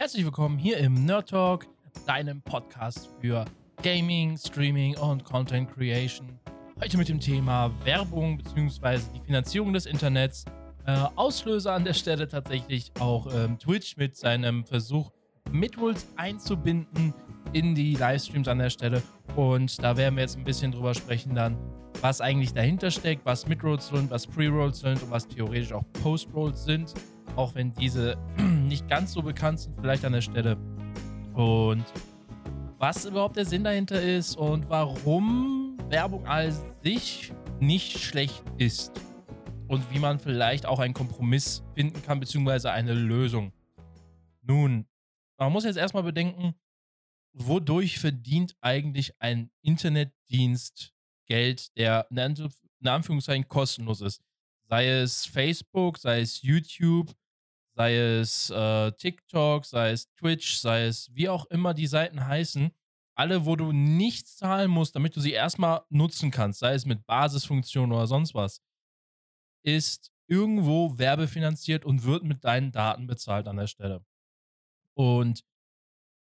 Herzlich willkommen hier im Nerd Talk, deinem Podcast für Gaming, Streaming und Content Creation. Heute mit dem Thema Werbung bzw. die Finanzierung des Internets. Äh, Auslöser an der Stelle tatsächlich auch ähm, Twitch mit seinem Versuch, Midrolls einzubinden in die Livestreams an der Stelle. Und da werden wir jetzt ein bisschen drüber sprechen dann, was eigentlich dahinter steckt, was Midrolls sind, was Pre-Rolls sind und was theoretisch auch Post-Rolls sind auch wenn diese nicht ganz so bekannt sind, vielleicht an der Stelle. Und was überhaupt der Sinn dahinter ist und warum Werbung als sich nicht schlecht ist. Und wie man vielleicht auch einen Kompromiss finden kann, beziehungsweise eine Lösung. Nun, man muss jetzt erstmal bedenken, wodurch verdient eigentlich ein Internetdienst Geld, der in Anführungszeichen kostenlos ist. Sei es Facebook, sei es YouTube, sei es äh, TikTok, sei es Twitch, sei es wie auch immer die Seiten heißen, alle, wo du nichts zahlen musst, damit du sie erstmal nutzen kannst, sei es mit Basisfunktionen oder sonst was, ist irgendwo werbefinanziert und wird mit deinen Daten bezahlt an der Stelle. Und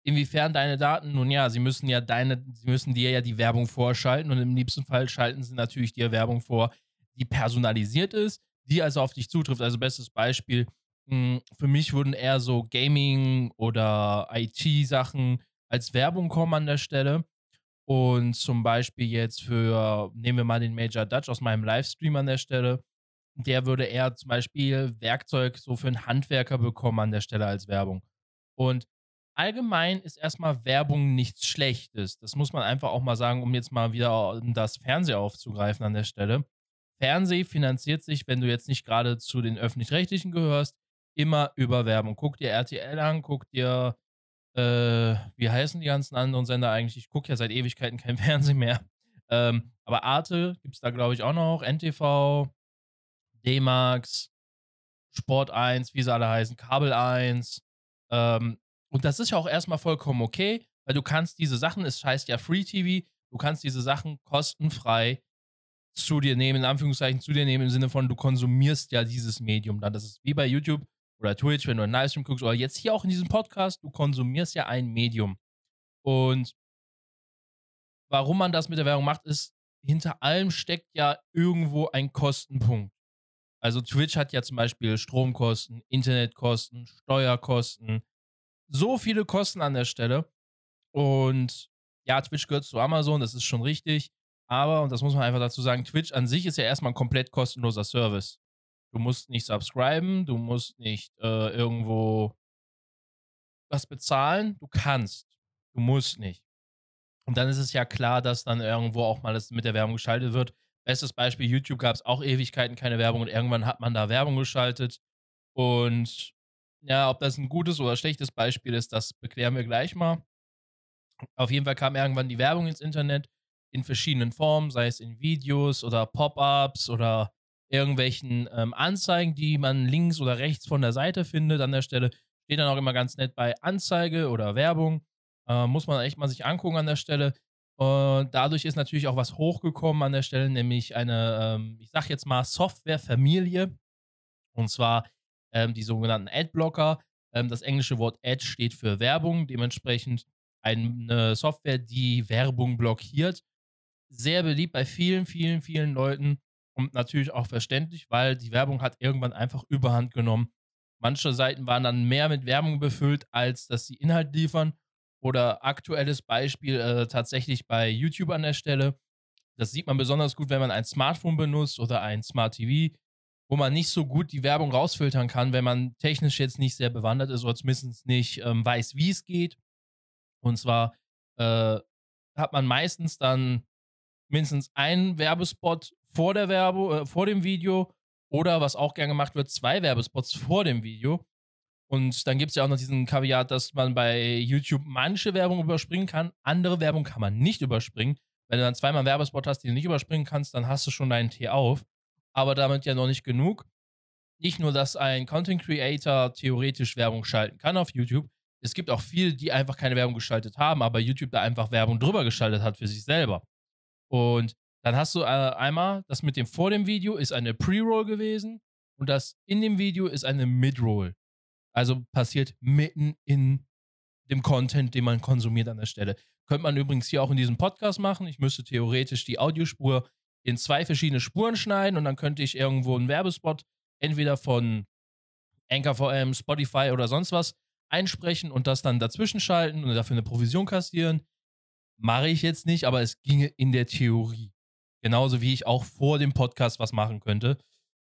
inwiefern deine Daten, nun ja, sie müssen ja deine, sie müssen dir ja die Werbung vorschalten und im liebsten Fall schalten sie natürlich dir Werbung vor, die personalisiert ist, die also auf dich zutrifft. Also bestes Beispiel, für mich würden eher so Gaming oder IT-Sachen als Werbung kommen an der Stelle. Und zum Beispiel jetzt für, nehmen wir mal den Major Dutch aus meinem Livestream an der Stelle, der würde eher zum Beispiel Werkzeug so für einen Handwerker bekommen an der Stelle als Werbung. Und allgemein ist erstmal Werbung nichts Schlechtes. Das muss man einfach auch mal sagen, um jetzt mal wieder das Fernsehen aufzugreifen an der Stelle. Fernseh finanziert sich, wenn du jetzt nicht gerade zu den öffentlich-rechtlichen gehörst, immer über Werbung. Guck dir RTL an, guck dir, äh, wie heißen die ganzen anderen Sender eigentlich? Ich gucke ja seit Ewigkeiten kein Fernsehen mehr. Ähm, aber Arte gibt es da, glaube ich, auch noch. NTV, D-Max, Sport 1, wie sie alle heißen, Kabel 1. Ähm, und das ist ja auch erstmal vollkommen okay, weil du kannst diese Sachen, es heißt ja Free TV, du kannst diese Sachen kostenfrei zu dir nehmen, in Anführungszeichen zu dir nehmen, im Sinne von, du konsumierst ja dieses Medium dann. Das ist wie bei YouTube, oder Twitch, wenn du einen Livestream guckst, oder jetzt hier auch in diesem Podcast, du konsumierst ja ein Medium. Und warum man das mit der Werbung macht, ist, hinter allem steckt ja irgendwo ein Kostenpunkt. Also Twitch hat ja zum Beispiel Stromkosten, Internetkosten, Steuerkosten, so viele Kosten an der Stelle. Und ja, Twitch gehört zu Amazon, das ist schon richtig. Aber, und das muss man einfach dazu sagen, Twitch an sich ist ja erstmal ein komplett kostenloser Service. Du musst nicht subscriben, du musst nicht äh, irgendwo was bezahlen. Du kannst. Du musst nicht. Und dann ist es ja klar, dass dann irgendwo auch mal das mit der Werbung geschaltet wird. Bestes Beispiel, YouTube gab es auch Ewigkeiten keine Werbung und irgendwann hat man da Werbung geschaltet. Und ja, ob das ein gutes oder schlechtes Beispiel ist, das beklären wir gleich mal. Auf jeden Fall kam irgendwann die Werbung ins Internet in verschiedenen Formen, sei es in Videos oder Pop-ups oder irgendwelchen ähm, Anzeigen, die man links oder rechts von der Seite findet. An der Stelle steht dann auch immer ganz nett bei Anzeige oder Werbung. Äh, muss man echt mal sich angucken an der Stelle. Und dadurch ist natürlich auch was hochgekommen an der Stelle, nämlich eine, ähm, ich sag jetzt mal, Softwarefamilie. Und zwar ähm, die sogenannten Adblocker. Ähm, das englische Wort Ad steht für Werbung, dementsprechend eine Software, die Werbung blockiert. Sehr beliebt bei vielen, vielen, vielen Leuten. Und natürlich auch verständlich, weil die Werbung hat irgendwann einfach überhand genommen. Manche Seiten waren dann mehr mit Werbung befüllt, als dass sie Inhalt liefern. Oder aktuelles Beispiel äh, tatsächlich bei YouTube an der Stelle. Das sieht man besonders gut, wenn man ein Smartphone benutzt oder ein Smart TV, wo man nicht so gut die Werbung rausfiltern kann, wenn man technisch jetzt nicht sehr bewandert ist oder zumindest nicht ähm, weiß, wie es geht. Und zwar äh, hat man meistens dann mindestens einen Werbespot vor der Werbung, äh, vor dem Video oder was auch gern gemacht wird, zwei Werbespots vor dem Video. Und dann gibt es ja auch noch diesen Kaviat, dass man bei YouTube manche Werbung überspringen kann, andere Werbung kann man nicht überspringen. Wenn du dann zweimal einen Werbespot hast, den du nicht überspringen kannst, dann hast du schon deinen Tee auf. Aber damit ja noch nicht genug. Nicht nur, dass ein Content Creator theoretisch Werbung schalten kann auf YouTube. Es gibt auch viele, die einfach keine Werbung geschaltet haben, aber YouTube da einfach Werbung drüber geschaltet hat für sich selber. Und dann hast du äh, einmal, das mit dem vor dem Video ist eine Pre-Roll gewesen und das in dem Video ist eine Mid-Roll. Also passiert mitten in dem Content, den man konsumiert an der Stelle. Könnte man übrigens hier auch in diesem Podcast machen. Ich müsste theoretisch die Audiospur in zwei verschiedene Spuren schneiden und dann könnte ich irgendwo einen Werbespot entweder von Anchor Spotify oder sonst was einsprechen und das dann dazwischen schalten und dafür eine Provision kassieren. Mache ich jetzt nicht, aber es ginge in der Theorie. Genauso wie ich auch vor dem Podcast was machen könnte.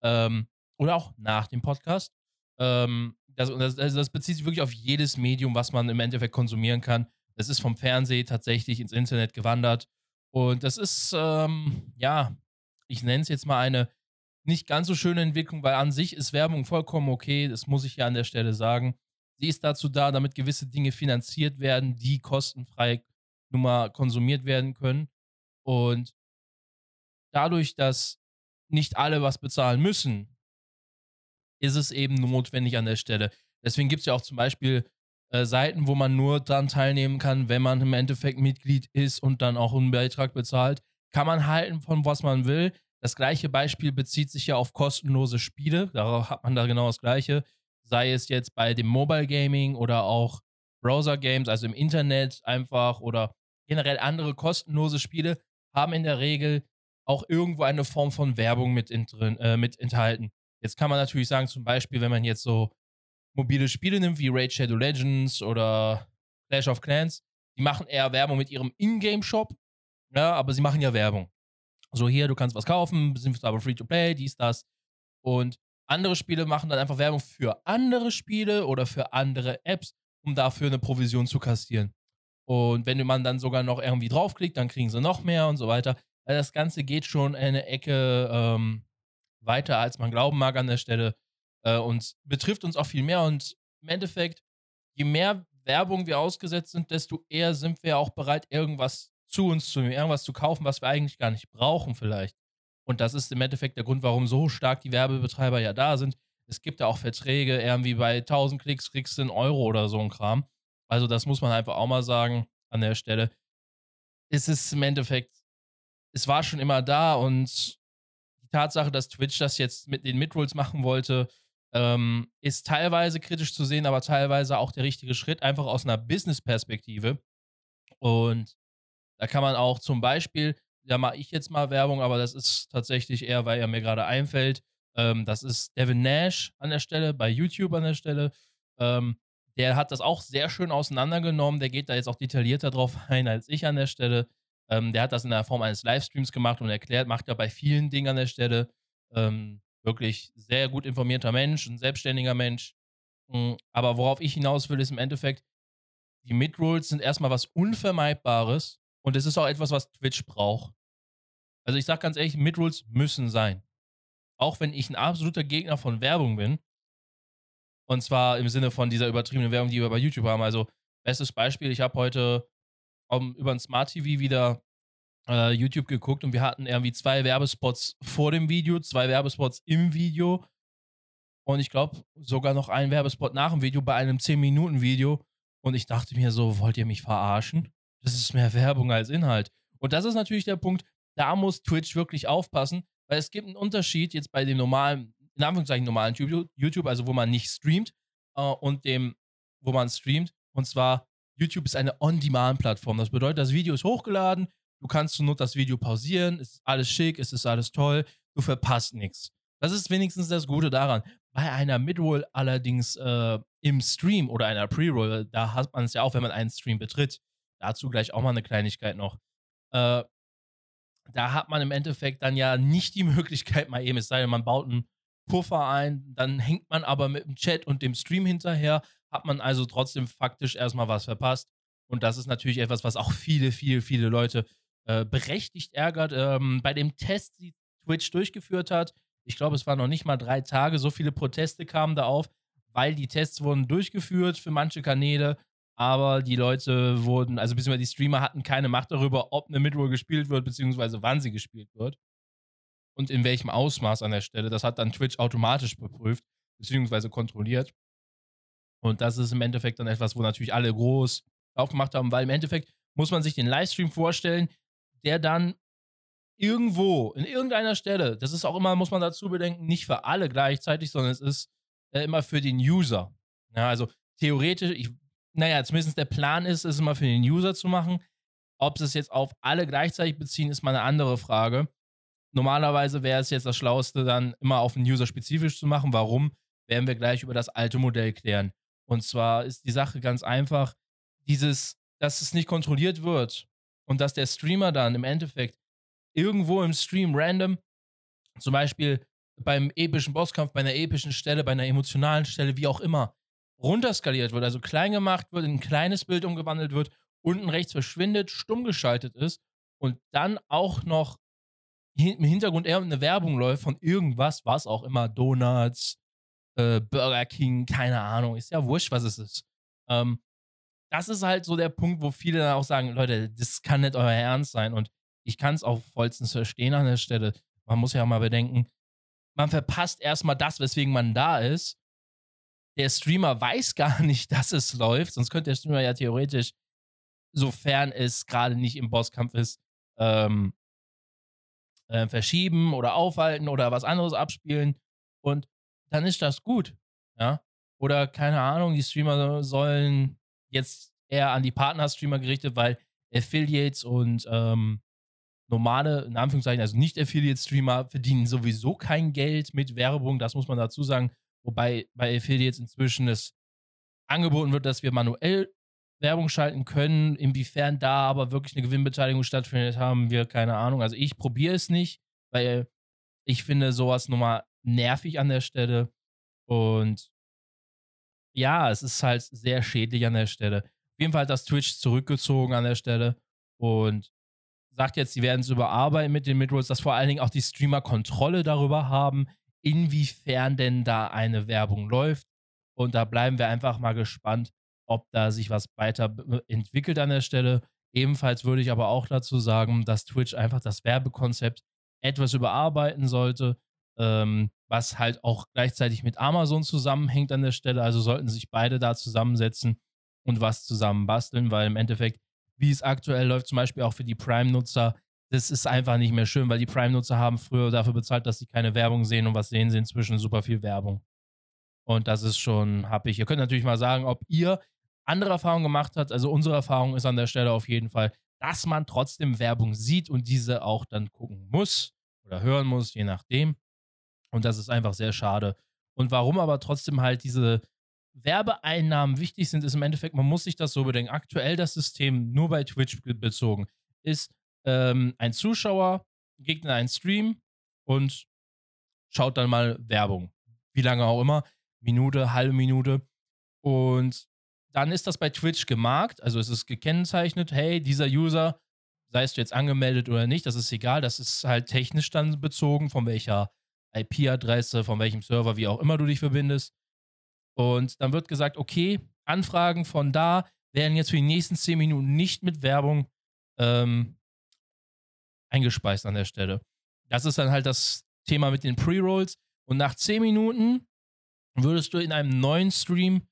Ähm, oder auch nach dem Podcast. Ähm, das, das, also das bezieht sich wirklich auf jedes Medium, was man im Endeffekt konsumieren kann. Das ist vom Fernsehen tatsächlich ins Internet gewandert. Und das ist, ähm, ja, ich nenne es jetzt mal eine nicht ganz so schöne Entwicklung, weil an sich ist Werbung vollkommen okay. Das muss ich ja an der Stelle sagen. Sie ist dazu da, damit gewisse Dinge finanziert werden, die kostenfrei nun mal konsumiert werden können. Und dadurch, dass nicht alle was bezahlen müssen, ist es eben notwendig an der Stelle. Deswegen gibt es ja auch zum Beispiel äh, Seiten, wo man nur dann teilnehmen kann, wenn man im Endeffekt Mitglied ist und dann auch einen Beitrag bezahlt. Kann man halten von was man will. Das gleiche Beispiel bezieht sich ja auf kostenlose Spiele. Darauf hat man da genau das gleiche. Sei es jetzt bei dem Mobile Gaming oder auch Browser Games, also im Internet einfach oder generell andere kostenlose Spiele, haben in der Regel auch irgendwo eine Form von Werbung mit, in, äh, mit enthalten. Jetzt kann man natürlich sagen, zum Beispiel, wenn man jetzt so mobile Spiele nimmt wie Raid Shadow Legends oder Clash of Clans, die machen eher Werbung mit ihrem Ingame-Shop, ja, aber sie machen ja Werbung. So hier, du kannst was kaufen, sind aber free to play, dies, das. Und andere Spiele machen dann einfach Werbung für andere Spiele oder für andere Apps, um dafür eine Provision zu kassieren. Und wenn man dann sogar noch irgendwie draufklickt, dann kriegen sie noch mehr und so weiter. Das Ganze geht schon eine Ecke ähm, weiter, als man glauben mag an der Stelle. Äh, und betrifft uns auch viel mehr. Und im Endeffekt, je mehr Werbung wir ausgesetzt sind, desto eher sind wir auch bereit, irgendwas zu uns zu nehmen, irgendwas zu kaufen, was wir eigentlich gar nicht brauchen, vielleicht. Und das ist im Endeffekt der Grund, warum so stark die Werbebetreiber ja da sind. Es gibt ja auch Verträge, irgendwie bei 1000 Klicks kriegst du einen Euro oder so ein Kram. Also, das muss man einfach auch mal sagen an der Stelle. Es ist im Endeffekt, es war schon immer da und die Tatsache, dass Twitch das jetzt mit den Midrolls machen wollte, ähm, ist teilweise kritisch zu sehen, aber teilweise auch der richtige Schritt, einfach aus einer Business-Perspektive. Und da kann man auch zum Beispiel, da mache ich jetzt mal Werbung, aber das ist tatsächlich eher, weil er mir gerade einfällt. Ähm, das ist Devin Nash an der Stelle, bei YouTube an der Stelle. Ähm, der hat das auch sehr schön auseinandergenommen. Der geht da jetzt auch detaillierter drauf ein als ich an der Stelle. Ähm, der hat das in der Form eines Livestreams gemacht und erklärt, macht ja bei vielen Dingen an der Stelle. Ähm, wirklich sehr gut informierter Mensch, ein selbstständiger Mensch. Hm, aber worauf ich hinaus will, ist im Endeffekt, die Midrolls sind erstmal was Unvermeidbares und es ist auch etwas, was Twitch braucht. Also ich sag ganz ehrlich, Midrolls müssen sein. Auch wenn ich ein absoluter Gegner von Werbung bin. Und zwar im Sinne von dieser übertriebenen Werbung, die wir bei YouTube haben. Also, bestes Beispiel, ich habe heute um, über ein Smart TV wieder äh, YouTube geguckt und wir hatten irgendwie zwei Werbespots vor dem Video, zwei Werbespots im Video und ich glaube sogar noch einen Werbespot nach dem Video bei einem 10-Minuten-Video. Und ich dachte mir so, wollt ihr mich verarschen? Das ist mehr Werbung als Inhalt. Und das ist natürlich der Punkt, da muss Twitch wirklich aufpassen, weil es gibt einen Unterschied jetzt bei dem normalen, in Anführungszeichen normalen YouTube, also wo man nicht streamt, äh, und dem, wo man streamt. Und zwar, YouTube ist eine On-Demand-Plattform. Das bedeutet, das Video ist hochgeladen, Du kannst zur Not das Video pausieren, es ist alles schick, es ist alles toll, du verpasst nichts. Das ist wenigstens das Gute daran. Bei einer Midroll allerdings äh, im Stream oder einer Pre-Roll, da hat man es ja auch, wenn man einen Stream betritt. Dazu gleich auch mal eine Kleinigkeit noch. Äh, da hat man im Endeffekt dann ja nicht die Möglichkeit, mal eben, es sei denn, man baut einen Puffer ein, dann hängt man aber mit dem Chat und dem Stream hinterher, hat man also trotzdem faktisch erstmal was verpasst. Und das ist natürlich etwas, was auch viele, viele, viele Leute äh, berechtigt ärgert. Ähm, bei dem Test, die Twitch durchgeführt hat, ich glaube, es waren noch nicht mal drei Tage, so viele Proteste kamen da auf, weil die Tests wurden durchgeführt für manche Kanäle, aber die Leute wurden, also beziehungsweise die Streamer hatten keine Macht darüber, ob eine Midroll gespielt wird, beziehungsweise wann sie gespielt wird. Und in welchem Ausmaß an der Stelle. Das hat dann Twitch automatisch beprüft, beziehungsweise kontrolliert. Und das ist im Endeffekt dann etwas, wo natürlich alle groß aufgemacht haben, weil im Endeffekt muss man sich den Livestream vorstellen, der dann irgendwo, in irgendeiner Stelle, das ist auch immer, muss man dazu bedenken, nicht für alle gleichzeitig, sondern es ist äh, immer für den User. Ja, also theoretisch, ich, naja, zumindest der Plan ist, es immer für den User zu machen. Ob sie es jetzt auf alle gleichzeitig beziehen, ist mal eine andere Frage. Normalerweise wäre es jetzt das Schlauste, dann immer auf den User spezifisch zu machen. Warum? Werden wir gleich über das alte Modell klären. Und zwar ist die Sache ganz einfach, dieses, dass es nicht kontrolliert wird und dass der Streamer dann im Endeffekt irgendwo im Stream random, zum Beispiel beim epischen Bosskampf, bei einer epischen Stelle, bei einer emotionalen Stelle, wie auch immer, runterskaliert wird, also klein gemacht wird, in ein kleines Bild umgewandelt wird, unten rechts verschwindet, stumm geschaltet ist und dann auch noch im Hintergrund eher eine Werbung läuft von irgendwas, was auch immer, Donuts, äh, Burger King, keine Ahnung, ist ja wurscht, was es ist. Ähm, das ist halt so der Punkt, wo viele dann auch sagen, Leute, das kann nicht euer Ernst sein und ich kann es auch vollstens verstehen an der Stelle. Man muss ja mal bedenken, man verpasst erstmal das, weswegen man da ist. Der Streamer weiß gar nicht, dass es läuft, sonst könnte der Streamer ja theoretisch, sofern es gerade nicht im Bosskampf ist, ähm, äh, verschieben oder aufhalten oder was anderes abspielen und dann ist das gut. Ja. Oder keine Ahnung, die Streamer sollen jetzt eher an die Partner-Streamer gerichtet, weil Affiliates und ähm, normale, in Anführungszeichen, also nicht Affiliate-Streamer verdienen sowieso kein Geld mit Werbung, das muss man dazu sagen. Wobei bei Affiliates inzwischen es angeboten wird, dass wir manuell Werbung schalten können. Inwiefern da aber wirklich eine Gewinnbeteiligung stattfindet, haben wir keine Ahnung. Also ich probiere es nicht, weil ich finde sowas nochmal nervig an der Stelle. Und ja, es ist halt sehr schädlich an der Stelle. Auf jeden Fall hat das Twitch zurückgezogen an der Stelle und sagt jetzt, sie werden es überarbeiten mit den Midrolls, dass vor allen Dingen auch die Streamer Kontrolle darüber haben, inwiefern denn da eine Werbung läuft. Und da bleiben wir einfach mal gespannt, ob da sich was weiter entwickelt an der Stelle. Ebenfalls würde ich aber auch dazu sagen, dass Twitch einfach das Werbekonzept etwas überarbeiten sollte, ähm, was halt auch gleichzeitig mit Amazon zusammenhängt an der Stelle. Also sollten sich beide da zusammensetzen und was zusammen basteln, weil im Endeffekt wie es aktuell läuft, zum Beispiel auch für die Prime-Nutzer, das ist einfach nicht mehr schön, weil die Prime-Nutzer haben früher dafür bezahlt, dass sie keine Werbung sehen und was sehen sie inzwischen? Super viel Werbung. Und das ist schon happig. Ihr könnt natürlich mal sagen, ob ihr andere Erfahrungen gemacht habt. Also unsere Erfahrung ist an der Stelle auf jeden Fall, dass man trotzdem Werbung sieht und diese auch dann gucken muss oder hören muss, je nachdem. Und das ist einfach sehr schade. Und warum aber trotzdem halt diese Werbeeinnahmen wichtig sind, ist im Endeffekt, man muss sich das so bedenken. Aktuell das System nur bei Twitch bezogen ist, ähm, ein Zuschauer in einen Stream und schaut dann mal Werbung. Wie lange auch immer. Minute, halbe Minute. Und dann ist das bei Twitch gemarkt, also es ist gekennzeichnet, hey, dieser User, seist du jetzt angemeldet oder nicht, das ist egal, das ist halt technisch dann bezogen, von welcher IP-Adresse, von welchem Server, wie auch immer du dich verbindest. Und dann wird gesagt, okay, Anfragen von da werden jetzt für die nächsten 10 Minuten nicht mit Werbung ähm, eingespeist an der Stelle. Das ist dann halt das Thema mit den Pre-Rolls. Und nach 10 Minuten würdest du in einem neuen Stream,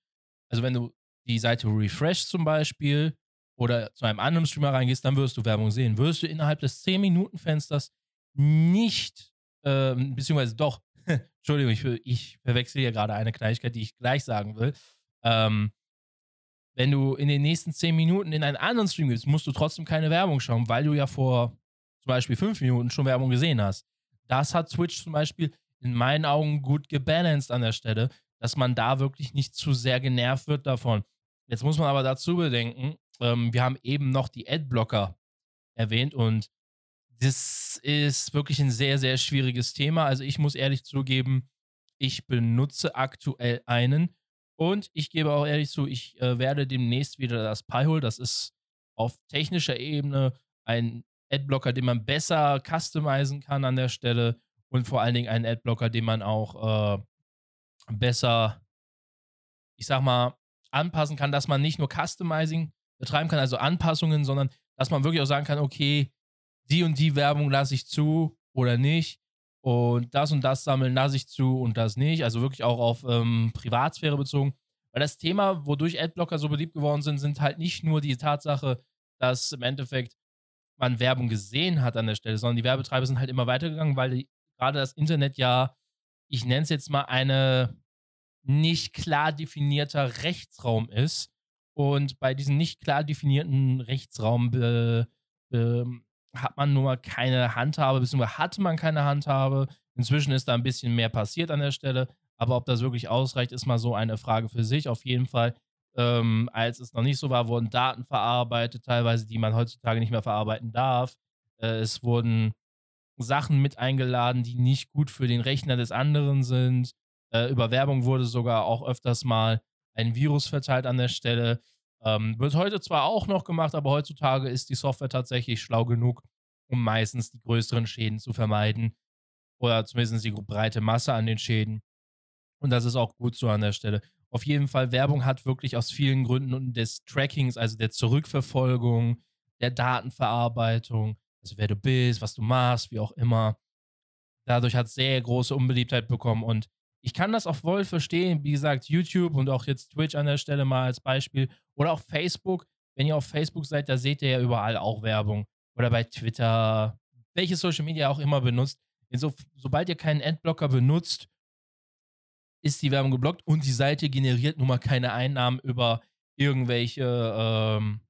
also wenn du die Seite refresh zum Beispiel oder zu einem anderen Streamer reingehst, dann wirst du Werbung sehen. Würdest du innerhalb des 10-Minuten-Fensters nicht, ähm, beziehungsweise doch, Entschuldigung, ich, ich verwechsel hier gerade eine Kleinigkeit, die ich gleich sagen will. Ähm, wenn du in den nächsten 10 Minuten in einen anderen Stream gehst, musst du trotzdem keine Werbung schauen, weil du ja vor zum Beispiel 5 Minuten schon Werbung gesehen hast. Das hat Twitch zum Beispiel in meinen Augen gut gebalanced an der Stelle, dass man da wirklich nicht zu sehr genervt wird davon. Jetzt muss man aber dazu bedenken, ähm, wir haben eben noch die Adblocker erwähnt und das ist wirklich ein sehr, sehr schwieriges Thema. Also ich muss ehrlich zugeben, ich benutze aktuell einen. Und ich gebe auch ehrlich zu, ich äh, werde demnächst wieder das Pi-Hole, das ist auf technischer Ebene ein Adblocker, den man besser customizen kann an der Stelle. Und vor allen Dingen ein Adblocker, den man auch äh, besser, ich sag mal, anpassen kann, dass man nicht nur Customizing betreiben kann, also Anpassungen, sondern dass man wirklich auch sagen kann, okay, die und die Werbung lasse ich zu oder nicht. Und das und das sammeln lasse ich zu und das nicht. Also wirklich auch auf ähm, Privatsphäre bezogen. Weil das Thema, wodurch Adblocker so beliebt geworden sind, sind halt nicht nur die Tatsache, dass im Endeffekt man Werbung gesehen hat an der Stelle, sondern die Werbetreiber sind halt immer weitergegangen, weil die, gerade das Internet ja, ich nenne es jetzt mal eine nicht klar definierter Rechtsraum ist. Und bei diesem nicht klar definierten Rechtsraum äh, äh, hat man nur keine Handhabe, beziehungsweise hatte man keine Handhabe. Inzwischen ist da ein bisschen mehr passiert an der Stelle, aber ob das wirklich ausreicht, ist mal so eine Frage für sich. Auf jeden Fall, ähm, als es noch nicht so war, wurden Daten verarbeitet, teilweise, die man heutzutage nicht mehr verarbeiten darf. Äh, es wurden Sachen mit eingeladen, die nicht gut für den Rechner des anderen sind. Äh, über Werbung wurde sogar auch öfters mal ein Virus verteilt an der Stelle. Ähm, wird heute zwar auch noch gemacht, aber heutzutage ist die Software tatsächlich schlau genug, um meistens die größeren Schäden zu vermeiden. Oder zumindest die breite Masse an den Schäden. Und das ist auch gut so an der Stelle. Auf jeden Fall, Werbung hat wirklich aus vielen Gründen des Trackings, also der Zurückverfolgung, der Datenverarbeitung, also wer du bist, was du machst, wie auch immer. Dadurch hat es sehr große Unbeliebtheit bekommen und ich kann das auch voll verstehen. Wie gesagt, YouTube und auch jetzt Twitch an der Stelle mal als Beispiel oder auch Facebook. Wenn ihr auf Facebook seid, da seht ihr ja überall auch Werbung. Oder bei Twitter, welche Social Media auch immer benutzt. So, sobald ihr keinen Adblocker benutzt, ist die Werbung geblockt und die Seite generiert nun mal keine Einnahmen über irgendwelche ähm,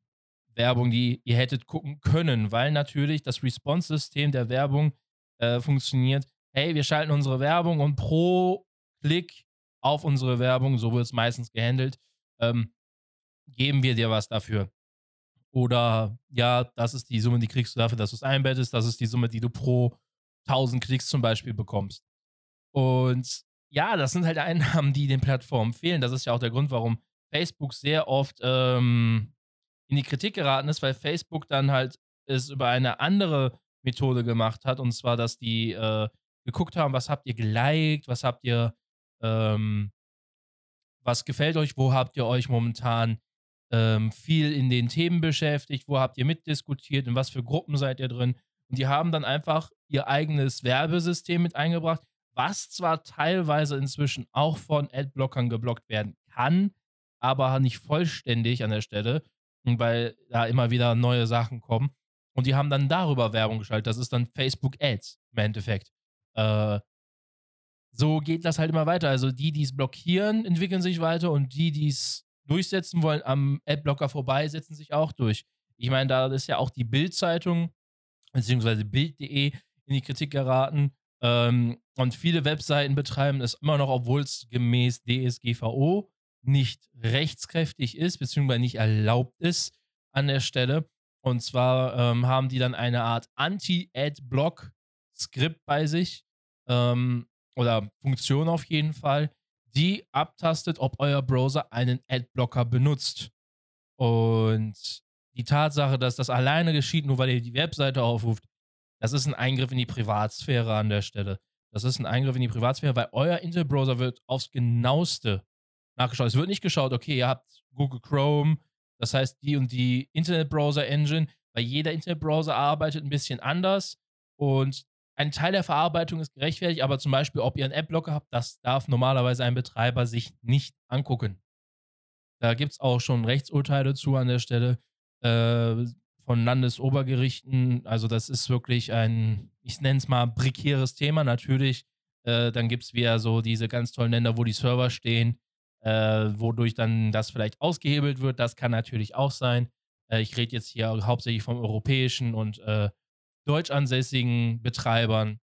Werbung, die ihr hättet gucken können, weil natürlich das Response-System der Werbung äh, funktioniert. Hey, wir schalten unsere Werbung und pro Klick auf unsere Werbung, so wird es meistens gehandelt, ähm, geben wir dir was dafür. Oder ja, das ist die Summe, die kriegst du dafür, dass du es einbettest, das ist die Summe, die du pro 1000 Klicks zum Beispiel bekommst. Und ja, das sind halt Einnahmen, die den Plattformen fehlen. Das ist ja auch der Grund, warum Facebook sehr oft ähm, in die Kritik geraten ist, weil Facebook dann halt es über eine andere Methode gemacht hat. Und zwar, dass die äh, geguckt haben, was habt ihr geliked, was habt ihr, ähm, was gefällt euch, wo habt ihr euch momentan ähm, viel in den Themen beschäftigt, wo habt ihr mitdiskutiert, in was für Gruppen seid ihr drin. Und die haben dann einfach ihr eigenes Werbesystem mit eingebracht, was zwar teilweise inzwischen auch von Adblockern geblockt werden kann, aber nicht vollständig an der Stelle, weil da immer wieder neue Sachen kommen. Und die haben dann darüber Werbung geschaltet. Das ist dann Facebook Ads im Endeffekt. Äh, so geht das halt immer weiter. Also die, die es blockieren, entwickeln sich weiter und die, die es durchsetzen wollen, am Adblocker vorbei, setzen sich auch durch. Ich meine, da ist ja auch die Bild-Zeitung, beziehungsweise Bild.de in die Kritik geraten. Ähm, und viele Webseiten betreiben es immer noch, obwohl es gemäß DSGVO nicht rechtskräftig ist, beziehungsweise nicht erlaubt ist an der Stelle. Und zwar ähm, haben die dann eine Art Anti-Ad-Block-Skript bei sich ähm, oder Funktion auf jeden Fall, die abtastet, ob euer Browser einen Adblocker benutzt. Und die Tatsache, dass das alleine geschieht, nur weil ihr die Webseite aufruft, das ist ein Eingriff in die Privatsphäre an der Stelle. Das ist ein Eingriff in die Privatsphäre, weil euer Intel-Browser wird aufs genaueste nachgeschaut. Es wird nicht geschaut, okay, ihr habt Google Chrome, das heißt die und die Internet-Browser-Engine, weil jeder Internet-Browser arbeitet ein bisschen anders und ein Teil der Verarbeitung ist gerechtfertigt, aber zum Beispiel, ob ihr einen Adblocker habt, das darf normalerweise ein Betreiber sich nicht angucken. Da gibt es auch schon Rechtsurteile zu an der Stelle äh, von Landesobergerichten. Also das ist wirklich ein, ich nenne es mal, prekäres Thema. Natürlich, äh, dann gibt es wieder so diese ganz tollen Länder, wo die Server stehen, äh, wodurch dann das vielleicht ausgehebelt wird. Das kann natürlich auch sein. Äh, ich rede jetzt hier hauptsächlich vom europäischen und äh, deutschansässigen Betreibern.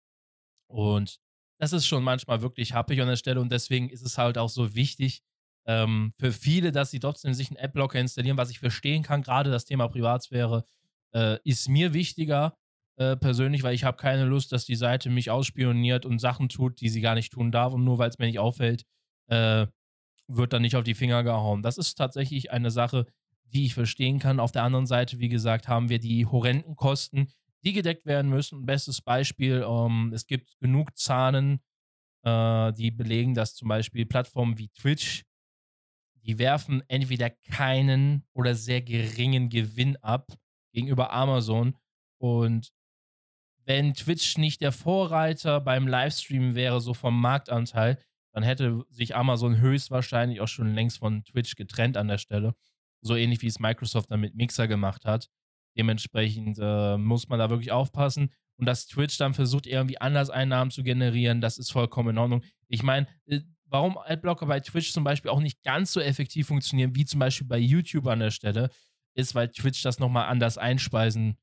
Und das ist schon manchmal wirklich happig an der Stelle und deswegen ist es halt auch so wichtig ähm, für viele, dass sie trotzdem sich einen Adblocker installieren, was ich verstehen kann. Gerade das Thema Privatsphäre äh, ist mir wichtiger äh, persönlich, weil ich habe keine Lust, dass die Seite mich ausspioniert und Sachen tut, die sie gar nicht tun darf und nur weil es mir nicht auffällt, äh, wird dann nicht auf die Finger gehauen. Das ist tatsächlich eine Sache, die ich verstehen kann. Auf der anderen Seite, wie gesagt, haben wir die horrenden Kosten, die gedeckt werden müssen. Bestes Beispiel, ähm, es gibt genug Zahlen, äh, die belegen, dass zum Beispiel Plattformen wie Twitch, die werfen entweder keinen oder sehr geringen Gewinn ab gegenüber Amazon. Und wenn Twitch nicht der Vorreiter beim Livestream wäre, so vom Marktanteil, dann hätte sich Amazon höchstwahrscheinlich auch schon längst von Twitch getrennt an der Stelle. So ähnlich wie es Microsoft dann mit Mixer gemacht hat. Dementsprechend äh, muss man da wirklich aufpassen. Und dass Twitch dann versucht, irgendwie anders Einnahmen zu generieren, das ist vollkommen in Ordnung. Ich meine, äh, warum Adblocker bei Twitch zum Beispiel auch nicht ganz so effektiv funktionieren, wie zum Beispiel bei YouTube an der Stelle, ist, weil Twitch das nochmal anders einspeisen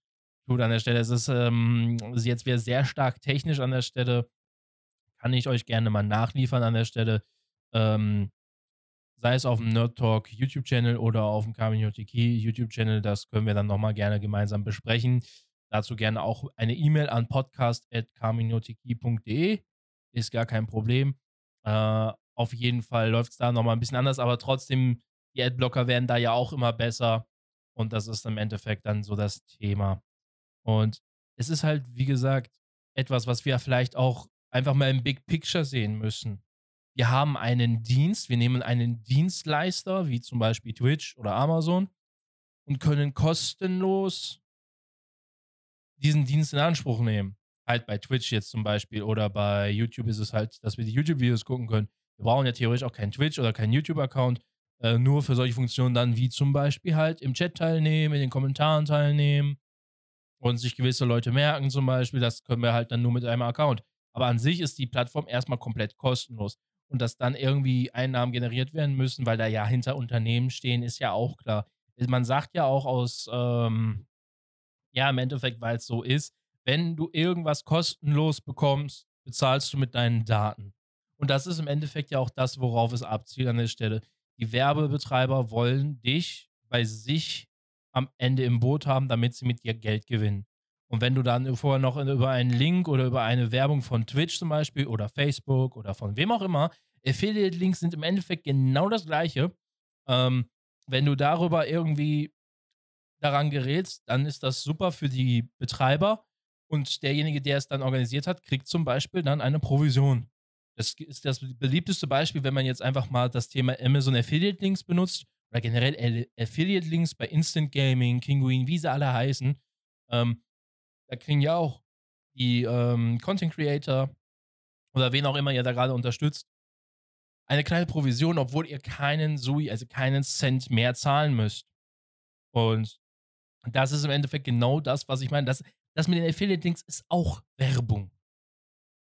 tut an der Stelle. Es ist ähm, jetzt wieder sehr stark technisch an der Stelle. Kann ich euch gerne mal nachliefern an der Stelle. Ähm, sei es auf dem Nerd Talk YouTube-Channel oder auf dem Community YouTube-Channel. Das können wir dann nochmal gerne gemeinsam besprechen. Dazu gerne auch eine E-Mail an podcast.communitykey.de. Ist gar kein Problem. Äh, auf jeden Fall läuft es da nochmal ein bisschen anders, aber trotzdem, die Adblocker werden da ja auch immer besser. Und das ist im Endeffekt dann so das Thema. Und es ist halt, wie gesagt, etwas, was wir vielleicht auch einfach mal im Big Picture sehen müssen. Wir haben einen Dienst, wir nehmen einen Dienstleister, wie zum Beispiel Twitch oder Amazon, und können kostenlos diesen Dienst in Anspruch nehmen. Halt bei Twitch jetzt zum Beispiel oder bei YouTube ist es halt, dass wir die YouTube-Videos gucken können. Wir brauchen ja theoretisch auch keinen Twitch oder keinen YouTube-Account, äh, nur für solche Funktionen dann wie zum Beispiel halt im Chat teilnehmen, in den Kommentaren teilnehmen und sich gewisse Leute merken zum Beispiel. Das können wir halt dann nur mit einem Account. Aber an sich ist die Plattform erstmal komplett kostenlos. Und dass dann irgendwie Einnahmen generiert werden müssen, weil da ja hinter Unternehmen stehen, ist ja auch klar. Man sagt ja auch aus, ähm, ja, im Endeffekt, weil es so ist, wenn du irgendwas kostenlos bekommst, bezahlst du mit deinen Daten. Und das ist im Endeffekt ja auch das, worauf es abzielt an der Stelle. Die Werbebetreiber wollen dich bei sich am Ende im Boot haben, damit sie mit dir Geld gewinnen. Und wenn du dann vorher noch über einen Link oder über eine Werbung von Twitch zum Beispiel oder Facebook oder von wem auch immer, Affiliate-Links sind im Endeffekt genau das gleiche. Ähm, wenn du darüber irgendwie daran gerätst, dann ist das super für die Betreiber und derjenige, der es dann organisiert hat, kriegt zum Beispiel dann eine Provision. Das ist das beliebteste Beispiel, wenn man jetzt einfach mal das Thema Amazon Affiliate Links benutzt oder generell Affiliate Links bei Instant Gaming, Kinguin, wie sie alle heißen. Ähm, da kriegen ja auch die ähm, Content Creator oder wen auch immer ihr da gerade unterstützt, eine kleine Provision, obwohl ihr keinen Sui, also keinen Cent mehr zahlen müsst. Und das ist im Endeffekt genau das, was ich meine. Das, das mit den Affiliate-Links ist auch Werbung.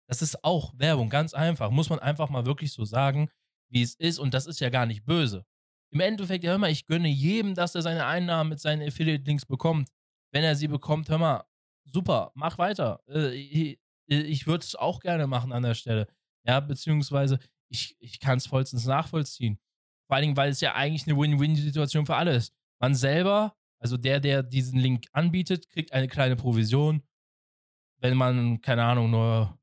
Das ist auch Werbung, ganz einfach. Muss man einfach mal wirklich so sagen, wie es ist. Und das ist ja gar nicht böse. Im Endeffekt, ja, hör mal, ich gönne jedem, dass er seine Einnahmen mit seinen Affiliate-Links bekommt. Wenn er sie bekommt, hör mal, super, mach weiter. Äh, ich, ich würde es auch gerne machen an der Stelle. Ja, beziehungsweise ich, ich kann es vollstens nachvollziehen. Vor allen Dingen, weil es ja eigentlich eine Win-Win-Situation für alle ist. Man selber, also der, der diesen Link anbietet, kriegt eine kleine Provision. Wenn man, keine Ahnung, nur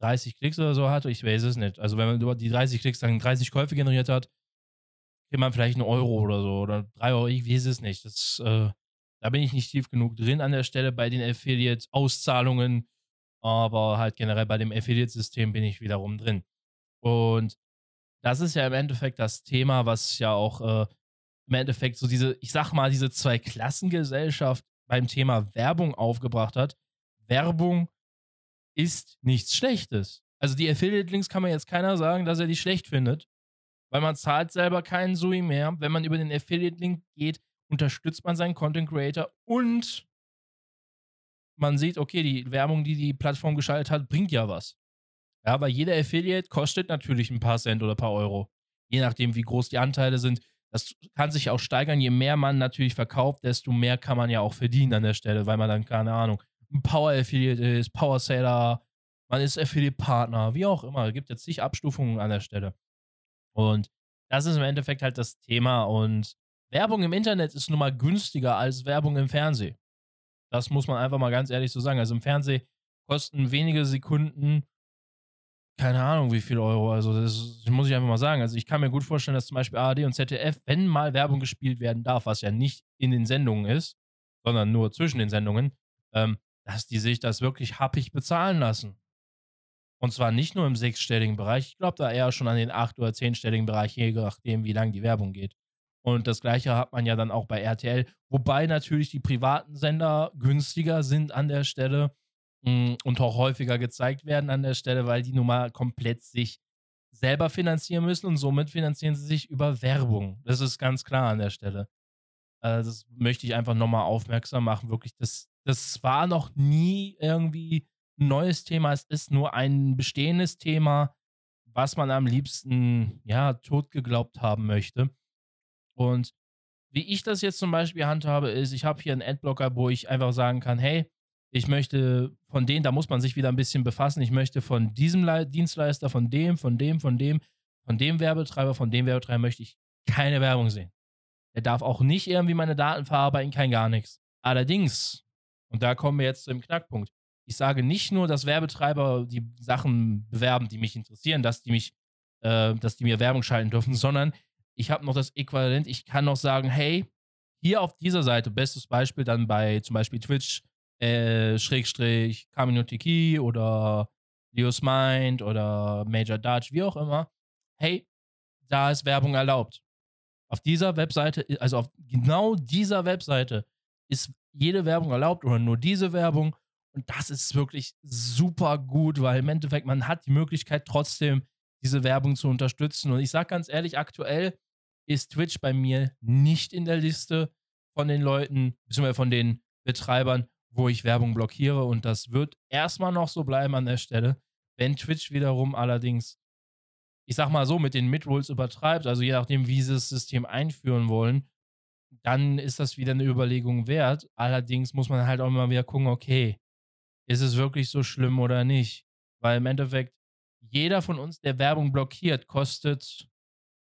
30 Klicks oder so hat, ich weiß es nicht. Also wenn man über die 30 Klicks dann 30 Käufe generiert hat, kriegt man vielleicht einen Euro oder so oder drei Euro, ich weiß es nicht. Das, äh, da bin ich nicht tief genug drin an der Stelle bei den Affiliate-Auszahlungen, aber halt generell bei dem Affiliate-System bin ich wiederum drin. Und das ist ja im Endeffekt das Thema, was ja auch äh, im Endeffekt so diese, ich sag mal, diese Zwei-Klassengesellschaft beim Thema Werbung aufgebracht hat. Werbung ist nichts Schlechtes. Also die Affiliate-Links kann man jetzt keiner sagen, dass er die schlecht findet, weil man zahlt selber keinen Sui mehr. Wenn man über den Affiliate-Link geht, unterstützt man seinen Content Creator und man sieht, okay, die Werbung, die die Plattform geschaltet hat, bringt ja was. Ja, weil jeder Affiliate kostet natürlich ein paar Cent oder ein paar Euro. Je nachdem, wie groß die Anteile sind. Das kann sich auch steigern. Je mehr man natürlich verkauft, desto mehr kann man ja auch verdienen an der Stelle, weil man dann, keine Ahnung, ein Power Affiliate ist, Power Seller, man ist Affiliate Partner, wie auch immer. Es gibt jetzt zig Abstufungen an der Stelle. Und das ist im Endeffekt halt das Thema. Und Werbung im Internet ist nun mal günstiger als Werbung im Fernsehen. Das muss man einfach mal ganz ehrlich so sagen. Also im Fernsehen kosten wenige Sekunden keine Ahnung, wie viel Euro. Also, das muss ich einfach mal sagen. Also, ich kann mir gut vorstellen, dass zum Beispiel ARD und ZDF, wenn mal Werbung gespielt werden darf, was ja nicht in den Sendungen ist, sondern nur zwischen den Sendungen, ähm, dass die sich das wirklich happig bezahlen lassen. Und zwar nicht nur im sechsstelligen Bereich, ich glaube da eher schon an den acht- oder zehnstelligen Bereich, je nachdem, wie lang die Werbung geht. Und das gleiche hat man ja dann auch bei RTL, wobei natürlich die privaten Sender günstiger sind an der Stelle hm, und auch häufiger gezeigt werden an der Stelle, weil die nun mal komplett sich selber finanzieren müssen und somit finanzieren sie sich über Werbung. Das ist ganz klar an der Stelle. Also das möchte ich einfach nochmal aufmerksam machen. Wirklich, das, das war noch nie irgendwie ein neues Thema. Es ist nur ein bestehendes Thema, was man am liebsten, ja, tot geglaubt haben möchte. Und wie ich das jetzt zum Beispiel handhabe, ist, ich habe hier einen Adblocker, wo ich einfach sagen kann, hey, ich möchte von denen, da muss man sich wieder ein bisschen befassen, ich möchte von diesem Le Dienstleister, von dem, von dem, von dem, von dem Werbetreiber, von dem Werbetreiber möchte ich keine Werbung sehen. Er darf auch nicht irgendwie meine Daten verarbeiten, kein gar nichts. Allerdings, und da kommen wir jetzt zum Knackpunkt, ich sage nicht nur, dass Werbetreiber die Sachen bewerben, die mich interessieren, dass die mich, äh, dass die mir Werbung schalten dürfen, sondern ich habe noch das Äquivalent, ich kann noch sagen, hey, hier auf dieser Seite, bestes Beispiel dann bei zum Beispiel Twitch, äh, Schrägstrich, Kaminotiki oder Leo's Mind oder Major Dutch, wie auch immer, hey, da ist Werbung erlaubt. Auf dieser Webseite, also auf genau dieser Webseite ist jede Werbung erlaubt oder nur diese Werbung. Und das ist wirklich super gut, weil im Endeffekt man hat die Möglichkeit trotzdem diese Werbung zu unterstützen. Und ich sage ganz ehrlich, aktuell ist Twitch bei mir nicht in der Liste von den Leuten, beziehungsweise von den Betreibern, wo ich Werbung blockiere. Und das wird erstmal noch so bleiben an der Stelle. Wenn Twitch wiederum allerdings, ich sag mal so, mit den Midrolls übertreibt, also je nachdem, wie sie das System einführen wollen, dann ist das wieder eine Überlegung wert. Allerdings muss man halt auch immer wieder gucken, okay, ist es wirklich so schlimm oder nicht? Weil im Endeffekt, jeder von uns, der Werbung blockiert, kostet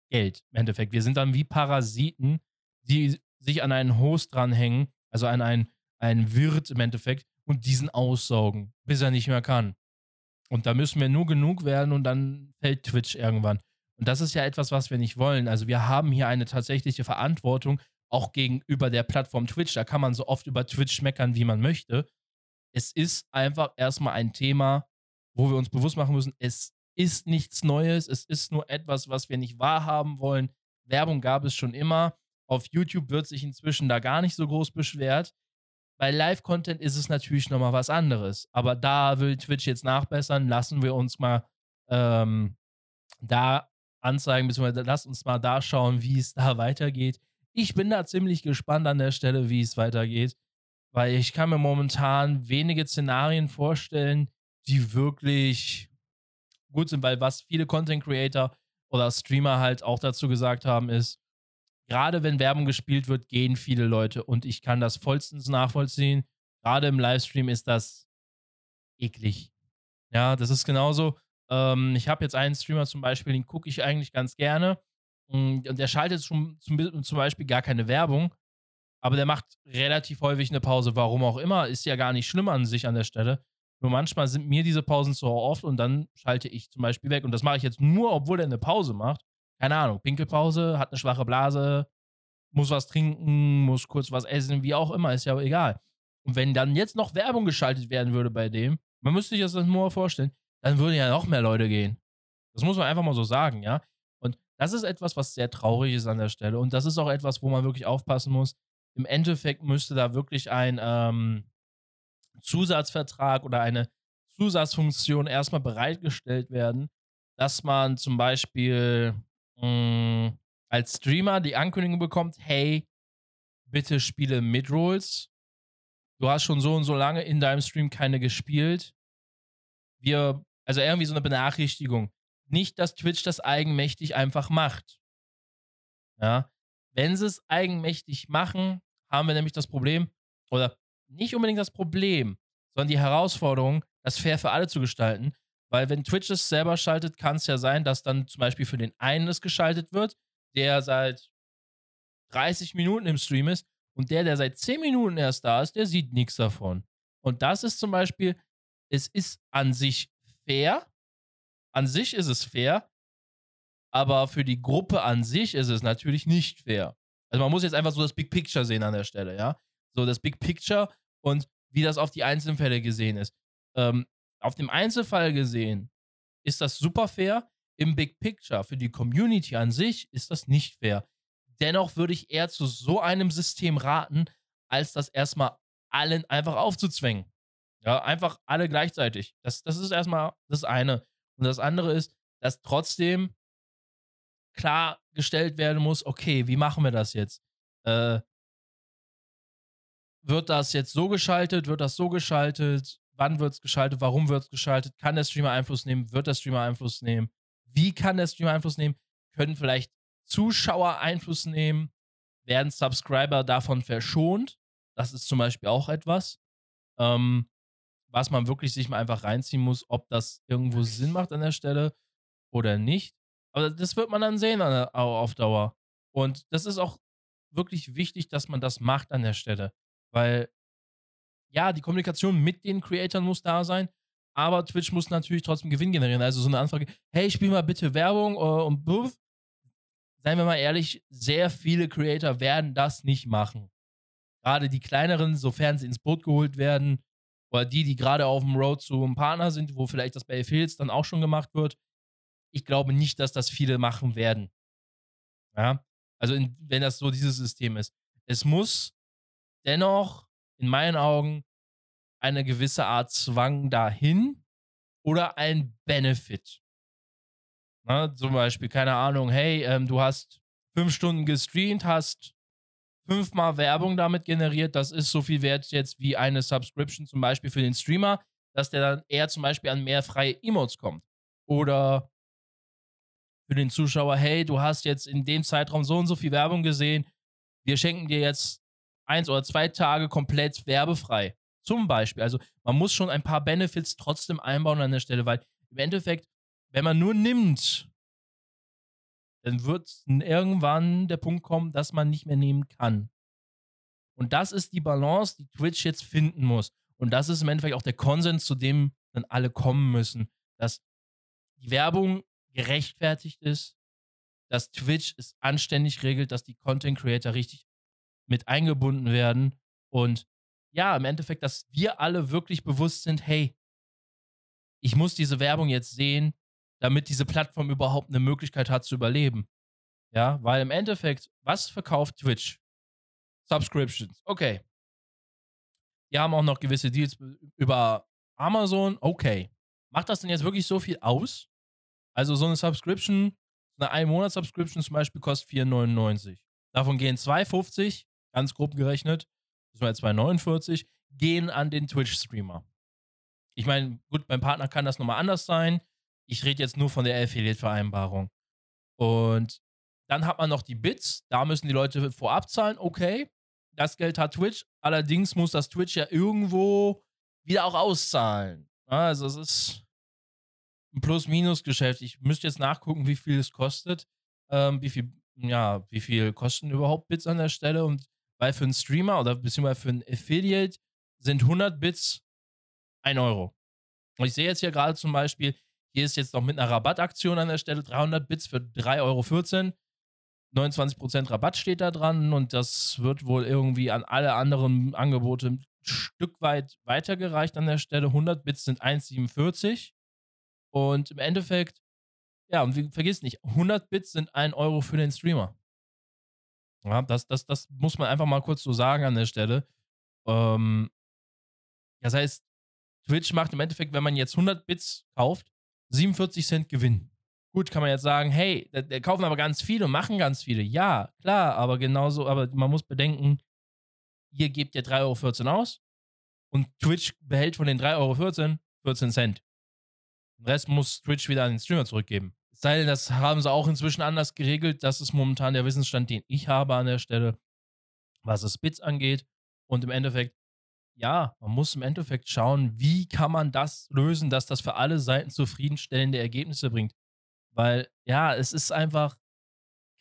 Geld. Im Endeffekt. Wir sind dann wie Parasiten, die sich an einen Host dranhängen, also an einen, einen Wirt im Endeffekt, und diesen aussaugen, bis er nicht mehr kann. Und da müssen wir nur genug werden und dann fällt Twitch irgendwann. Und das ist ja etwas, was wir nicht wollen. Also wir haben hier eine tatsächliche Verantwortung, auch gegenüber der Plattform Twitch. Da kann man so oft über Twitch meckern, wie man möchte. Es ist einfach erstmal ein Thema, wo wir uns bewusst machen müssen, es ist nichts Neues, es ist nur etwas, was wir nicht wahrhaben wollen. Werbung gab es schon immer. Auf YouTube wird sich inzwischen da gar nicht so groß beschwert. Bei Live-Content ist es natürlich nochmal was anderes. Aber da will Twitch jetzt nachbessern. Lassen wir uns mal ähm, da anzeigen, beziehungsweise lasst uns mal da schauen, wie es da weitergeht. Ich bin da ziemlich gespannt an der Stelle, wie es weitergeht, weil ich kann mir momentan wenige Szenarien vorstellen, die wirklich gut sind, weil was viele Content Creator oder Streamer halt auch dazu gesagt haben, ist, gerade wenn Werbung gespielt wird, gehen viele Leute und ich kann das vollstens nachvollziehen. Gerade im Livestream ist das eklig. Ja, das ist genauso. Ähm, ich habe jetzt einen Streamer zum Beispiel, den gucke ich eigentlich ganz gerne und der schaltet schon zum, zum Beispiel gar keine Werbung, aber der macht relativ häufig eine Pause. Warum auch immer, ist ja gar nicht schlimm an sich an der Stelle. Nur manchmal sind mir diese Pausen zu oft und dann schalte ich zum Beispiel weg. Und das mache ich jetzt nur, obwohl er eine Pause macht. Keine Ahnung, Pinkelpause, hat eine schwache Blase, muss was trinken, muss kurz was essen, wie auch immer, ist ja egal. Und wenn dann jetzt noch Werbung geschaltet werden würde bei dem, man müsste sich das nur vorstellen, dann würden ja noch mehr Leute gehen. Das muss man einfach mal so sagen, ja. Und das ist etwas, was sehr traurig ist an der Stelle. Und das ist auch etwas, wo man wirklich aufpassen muss. Im Endeffekt müsste da wirklich ein, ähm, Zusatzvertrag oder eine Zusatzfunktion erstmal bereitgestellt werden, dass man zum Beispiel mh, hm, als Streamer die Ankündigung bekommt, hey, bitte spiele Midrolls. Du hast schon so und so lange in deinem Stream keine gespielt. Wir, also irgendwie so eine Benachrichtigung. Nicht, dass Twitch das eigenmächtig einfach macht. Ja. Wenn sie es eigenmächtig machen, haben wir nämlich das Problem, oder nicht unbedingt das Problem, sondern die Herausforderung, das fair für alle zu gestalten. Weil wenn Twitch es selber schaltet, kann es ja sein, dass dann zum Beispiel für den einen es geschaltet wird, der seit 30 Minuten im Stream ist und der, der seit 10 Minuten erst da ist, der sieht nichts davon. Und das ist zum Beispiel, es ist an sich fair. An sich ist es fair, aber für die Gruppe an sich ist es natürlich nicht fair. Also man muss jetzt einfach so das Big Picture sehen an der Stelle, ja. So das Big Picture und wie das auf die einzelnen Fälle gesehen ist. Ähm, auf dem Einzelfall gesehen ist das super fair. Im Big Picture für die Community an sich ist das nicht fair. Dennoch würde ich eher zu so einem System raten, als das erstmal allen einfach aufzuzwängen. Ja, einfach alle gleichzeitig. Das, das ist erstmal das eine. Und das andere ist, dass trotzdem klargestellt werden muss, okay, wie machen wir das jetzt? Äh, wird das jetzt so geschaltet? Wird das so geschaltet? Wann wird es geschaltet? Warum wird es geschaltet? Kann der Streamer Einfluss nehmen? Wird der Streamer Einfluss nehmen? Wie kann der Streamer Einfluss nehmen? Können vielleicht Zuschauer Einfluss nehmen? Werden Subscriber davon verschont? Das ist zum Beispiel auch etwas, ähm, was man wirklich sich mal einfach reinziehen muss, ob das irgendwo Sinn macht an der Stelle oder nicht. Aber das wird man dann sehen auf Dauer. Und das ist auch wirklich wichtig, dass man das macht an der Stelle. Weil, ja, die Kommunikation mit den Creatoren muss da sein, aber Twitch muss natürlich trotzdem Gewinn generieren. Also so eine Anfrage, hey, spiel mal bitte Werbung uh, und buff. Seien wir mal ehrlich, sehr viele Creator werden das nicht machen. Gerade die kleineren, sofern sie ins Boot geholt werden, oder die, die gerade auf dem Road zu einem Partner sind, wo vielleicht das bei Affiliates dann auch schon gemacht wird. Ich glaube nicht, dass das viele machen werden. Ja, also in, wenn das so dieses System ist. Es muss dennoch in meinen Augen eine gewisse Art Zwang dahin oder ein Benefit. Na, zum Beispiel, keine Ahnung, hey, ähm, du hast fünf Stunden gestreamt, hast fünfmal Werbung damit generiert, das ist so viel wert jetzt wie eine Subscription zum Beispiel für den Streamer, dass der dann eher zum Beispiel an mehr freie Emotes kommt. Oder für den Zuschauer, hey, du hast jetzt in dem Zeitraum so und so viel Werbung gesehen, wir schenken dir jetzt eins oder zwei Tage komplett werbefrei. Zum Beispiel. Also man muss schon ein paar Benefits trotzdem einbauen an der Stelle, weil im Endeffekt, wenn man nur nimmt, dann wird irgendwann der Punkt kommen, dass man nicht mehr nehmen kann. Und das ist die Balance, die Twitch jetzt finden muss. Und das ist im Endeffekt auch der Konsens, zu dem dann alle kommen müssen, dass die Werbung gerechtfertigt ist, dass Twitch es anständig regelt, dass die Content Creator richtig mit eingebunden werden und ja, im Endeffekt, dass wir alle wirklich bewusst sind, hey, ich muss diese Werbung jetzt sehen, damit diese Plattform überhaupt eine Möglichkeit hat zu überleben. Ja, weil im Endeffekt, was verkauft Twitch? Subscriptions. Okay. Wir haben auch noch gewisse Deals über Amazon. Okay. Macht das denn jetzt wirklich so viel aus? Also so eine Subscription, eine Ein-Monats-Subscription zum Beispiel kostet 4,99. Davon gehen 2,50, ganz grob gerechnet, das war jetzt 2,49, gehen an den Twitch-Streamer. Ich meine, gut, beim Partner kann das nochmal anders sein. Ich rede jetzt nur von der Affiliate-Vereinbarung. Und dann hat man noch die Bits, da müssen die Leute vorab zahlen, okay. Das Geld hat Twitch, allerdings muss das Twitch ja irgendwo wieder auch auszahlen. Also es ist ein Plus-Minus-Geschäft. Ich müsste jetzt nachgucken, wie viel es kostet. Ähm, wie viel, ja, wie viel kosten überhaupt Bits an der Stelle? Und weil für einen Streamer oder beziehungsweise für einen Affiliate sind 100 Bits 1 Euro. Und ich sehe jetzt hier gerade zum Beispiel, hier ist jetzt noch mit einer Rabattaktion an der Stelle 300 Bits für 3,14 Euro. 29% Rabatt steht da dran und das wird wohl irgendwie an alle anderen Angebote ein Stück weit weitergereicht an der Stelle. 100 Bits sind 1,47 und im Endeffekt, ja, und vergiss nicht, 100 Bits sind 1 Euro für den Streamer. Ja, das, das, das muss man einfach mal kurz so sagen an der Stelle. Ähm, das heißt, Twitch macht im Endeffekt, wenn man jetzt 100 Bits kauft, 47 Cent Gewinn. Gut, kann man jetzt sagen, hey, da, da kaufen aber ganz viele und machen ganz viele. Ja, klar, aber genauso, aber man muss bedenken, ihr gebt ja 3,14 Euro aus und Twitch behält von den 3,14 Euro 14 Cent. Den Rest muss Twitch wieder an den Streamer zurückgeben. Sei denn, das haben sie auch inzwischen anders geregelt. Das ist momentan der Wissensstand, den ich habe an der Stelle, was es Bits angeht. Und im Endeffekt, ja, man muss im Endeffekt schauen, wie kann man das lösen, dass das für alle Seiten zufriedenstellende Ergebnisse bringt. Weil, ja, es ist einfach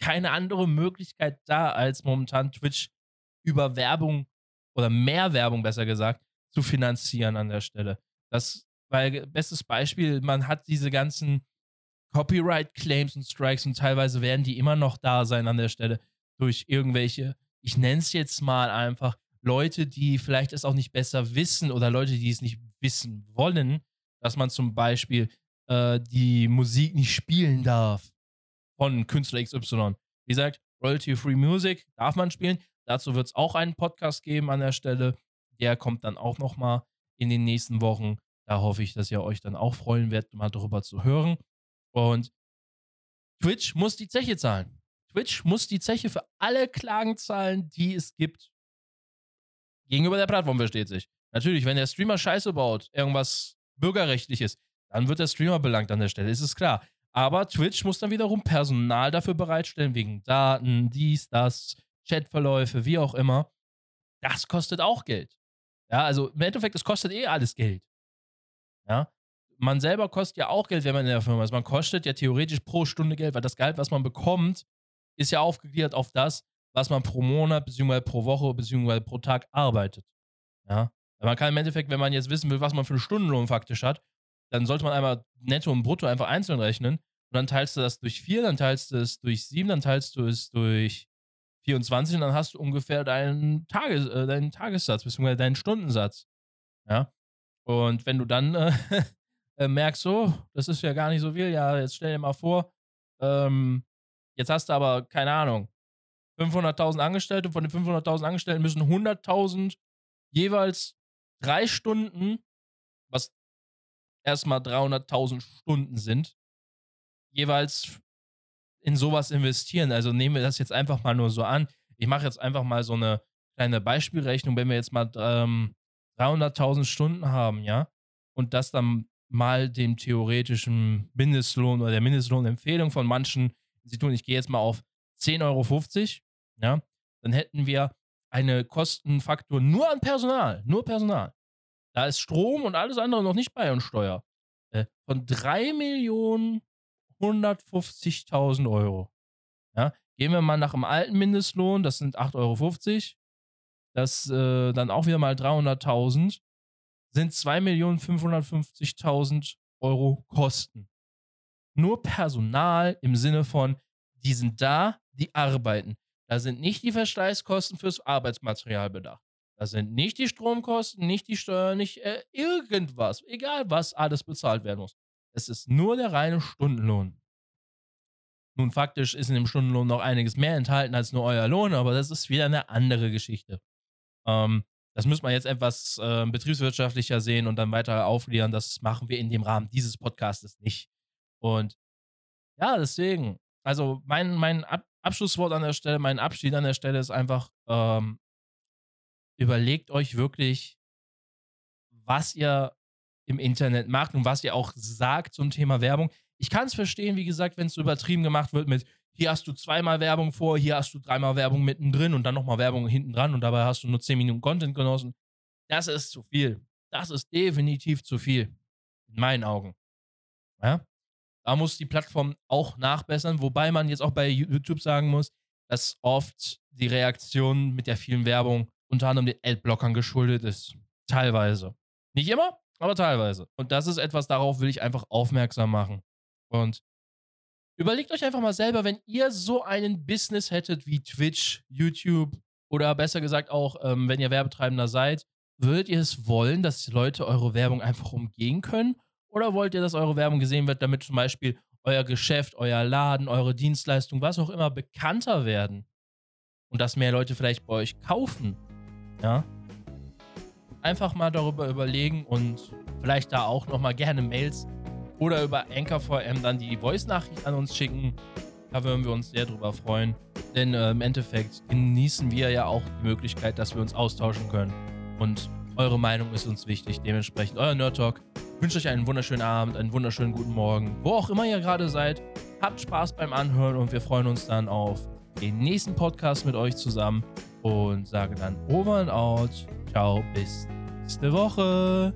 keine andere Möglichkeit da, als momentan Twitch über Werbung oder mehr Werbung, besser gesagt, zu finanzieren an der Stelle. Das weil, bestes Beispiel, man hat diese ganzen Copyright-Claims und Strikes und teilweise werden die immer noch da sein an der Stelle durch irgendwelche, ich nenne es jetzt mal einfach, Leute, die vielleicht es auch nicht besser wissen oder Leute, die es nicht wissen wollen, dass man zum Beispiel äh, die Musik nicht spielen darf von Künstler XY. Wie gesagt, Royalty-Free Music darf man spielen. Dazu wird es auch einen Podcast geben an der Stelle. Der kommt dann auch nochmal in den nächsten Wochen. Da hoffe ich, dass ihr euch dann auch freuen werdet, mal darüber zu hören. Und Twitch muss die Zeche zahlen. Twitch muss die Zeche für alle Klagen zahlen, die es gibt. Gegenüber der Plattform versteht sich. Natürlich, wenn der Streamer Scheiße baut, irgendwas bürgerrechtliches, dann wird der Streamer belangt an der Stelle, ist es klar. Aber Twitch muss dann wiederum Personal dafür bereitstellen, wegen Daten, dies, das, Chatverläufe, wie auch immer. Das kostet auch Geld. Ja, also im Endeffekt, es kostet eh alles Geld. Ja, man selber kostet ja auch Geld, wenn man in der Firma ist. Man kostet ja theoretisch pro Stunde Geld, weil das Geld, was man bekommt, ist ja aufgegliedert auf das, was man pro Monat, beziehungsweise pro Woche, beziehungsweise pro Tag arbeitet. Ja, man kann im Endeffekt, wenn man jetzt wissen will, was man für einen Stundenlohn faktisch hat, dann sollte man einmal netto und brutto einfach einzeln rechnen. Und dann teilst du das durch 4, dann teilst du es durch 7, dann teilst du es durch 24 und dann hast du ungefähr deinen, Tages, äh, deinen Tagessatz, beziehungsweise deinen Stundensatz. Ja. Und wenn du dann äh, äh, merkst, so, das ist ja gar nicht so viel, ja, jetzt stell dir mal vor, ähm, jetzt hast du aber, keine Ahnung, 500.000 Angestellte, von den 500.000 Angestellten müssen 100.000 jeweils drei Stunden, was erstmal 300.000 Stunden sind, jeweils in sowas investieren. Also nehmen wir das jetzt einfach mal nur so an. Ich mache jetzt einfach mal so eine kleine Beispielrechnung, wenn wir jetzt mal ähm, 300.000 Stunden haben, ja, und das dann mal dem theoretischen Mindestlohn oder der Mindestlohnempfehlung von manchen Instituten, ich gehe jetzt mal auf 10,50 Euro, ja, dann hätten wir eine Kostenfaktor nur an Personal, nur Personal. Da ist Strom und alles andere noch nicht bei und Steuer. Äh, von 3 Millionen 150.000 Euro. Ja, gehen wir mal nach dem alten Mindestlohn, das sind 8,50 Euro. Das äh, dann auch wieder mal 300.000 sind 2.550.000 Euro Kosten. Nur Personal im Sinne von, die sind da, die arbeiten. Da sind nicht die Verschleißkosten fürs Arbeitsmaterial bedacht. Da sind nicht die Stromkosten, nicht die Steuern, nicht äh, irgendwas. Egal, was alles bezahlt werden muss. Es ist nur der reine Stundenlohn. Nun, faktisch ist in dem Stundenlohn noch einiges mehr enthalten als nur euer Lohn, aber das ist wieder eine andere Geschichte. Ähm, das müssen wir jetzt etwas äh, betriebswirtschaftlicher sehen und dann weiter aufklären. Das machen wir in dem Rahmen dieses Podcastes nicht. Und ja, deswegen, also mein, mein Ab Abschlusswort an der Stelle, mein Abschied an der Stelle ist einfach, ähm, überlegt euch wirklich, was ihr im Internet macht und was ihr auch sagt zum Thema Werbung. Ich kann es verstehen, wie gesagt, wenn es so übertrieben gemacht wird mit, hier hast du zweimal Werbung vor, hier hast du dreimal Werbung mittendrin und dann nochmal Werbung hinten dran und dabei hast du nur 10 Minuten Content genossen. Das ist zu viel. Das ist definitiv zu viel. In meinen Augen. Ja? Da muss die Plattform auch nachbessern, wobei man jetzt auch bei YouTube sagen muss, dass oft die Reaktion mit der vielen Werbung unter anderem den Adblockern geschuldet ist. Teilweise. Nicht immer, aber teilweise. Und das ist etwas, darauf will ich einfach aufmerksam machen. Und überlegt euch einfach mal selber, wenn ihr so einen Business hättet wie Twitch, YouTube oder besser gesagt auch, ähm, wenn ihr Werbetreibender seid, würdet ihr es wollen, dass die Leute eure Werbung einfach umgehen können? Oder wollt ihr, dass eure Werbung gesehen wird, damit zum Beispiel euer Geschäft, euer Laden, eure Dienstleistung, was auch immer bekannter werden? Und dass mehr Leute vielleicht bei euch kaufen? Ja? Einfach mal darüber überlegen und vielleicht da auch nochmal gerne Mails oder über Anchor VM dann die Voice-Nachricht an uns schicken. Da würden wir uns sehr drüber freuen. Denn äh, im Endeffekt genießen wir ja auch die Möglichkeit, dass wir uns austauschen können. Und eure Meinung ist uns wichtig. Dementsprechend euer Nerd Talk. Ich wünsche euch einen wunderschönen Abend, einen wunderschönen guten Morgen. Wo auch immer ihr gerade seid. Habt Spaß beim Anhören und wir freuen uns dann auf den nächsten Podcast mit euch zusammen. Und sage dann over and out. Ciao, bis nächste Woche.